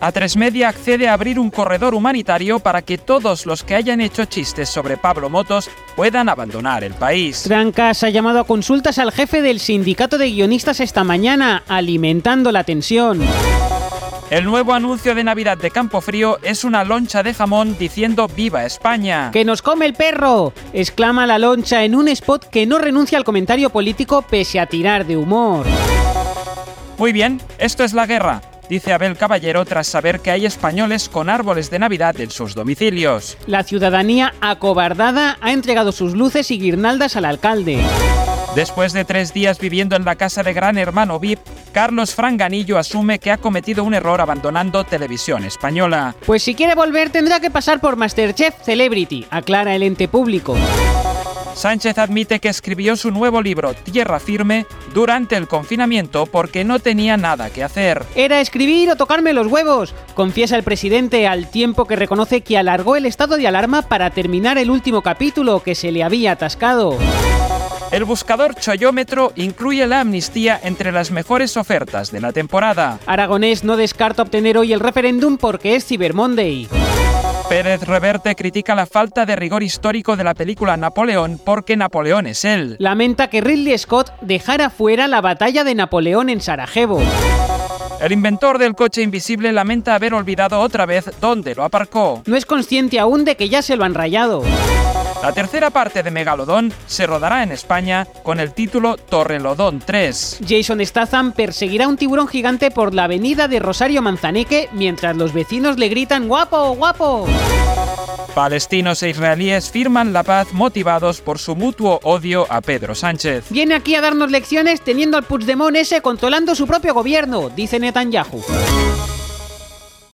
A3 Media accede a abrir un corredor humanitario para que todos los que hayan hecho chistes sobre Pablo Motos puedan abandonar el país. Trancas ha llamado a consultas al jefe del sindicato de guionistas esta mañana, alimentando la tensión. El nuevo anuncio de Navidad de Campofrío es una loncha de jamón diciendo ¡Viva España! ¡Que nos come el perro! exclama la loncha en un spot que no renuncia al comentario político pese a tirar de humor. Muy bien, esto es la guerra, dice Abel Caballero tras saber que hay españoles con árboles de Navidad en sus domicilios. La ciudadanía acobardada ha entregado sus luces y guirnaldas al alcalde. Después de tres días viviendo en la casa de Gran Hermano VIP, Carlos Franganillo asume que ha cometido un error abandonando Televisión Española. Pues si quiere volver tendrá que pasar por Masterchef Celebrity, aclara el ente público. Sánchez admite que escribió su nuevo libro Tierra Firme durante el confinamiento porque no tenía nada que hacer. Era escribir o tocarme los huevos, confiesa el presidente al tiempo que reconoce que alargó el estado de alarma para terminar el último capítulo que se le había atascado. El buscador Choyómetro incluye la amnistía entre las mejores ofertas de la temporada. Aragonés no descarta obtener hoy el referéndum porque es Cyber Monday. Pérez Reverte critica la falta de rigor histórico de la película Napoleón porque Napoleón es él. Lamenta que Ridley Scott dejara fuera la batalla de Napoleón en Sarajevo. El inventor del coche invisible lamenta haber olvidado otra vez dónde lo aparcó. No es consciente aún de que ya se lo han rayado. La tercera parte de Megalodón se rodará en España con el título Torrelodón 3. Jason Statham perseguirá un tiburón gigante por la avenida de Rosario Manzaneque mientras los vecinos le gritan ¡Guapo, guapo! Palestinos e israelíes firman la paz motivados por su mutuo odio a Pedro Sánchez. Viene aquí a darnos lecciones teniendo al Puigdemont ese controlando su propio gobierno, dice Netanyahu.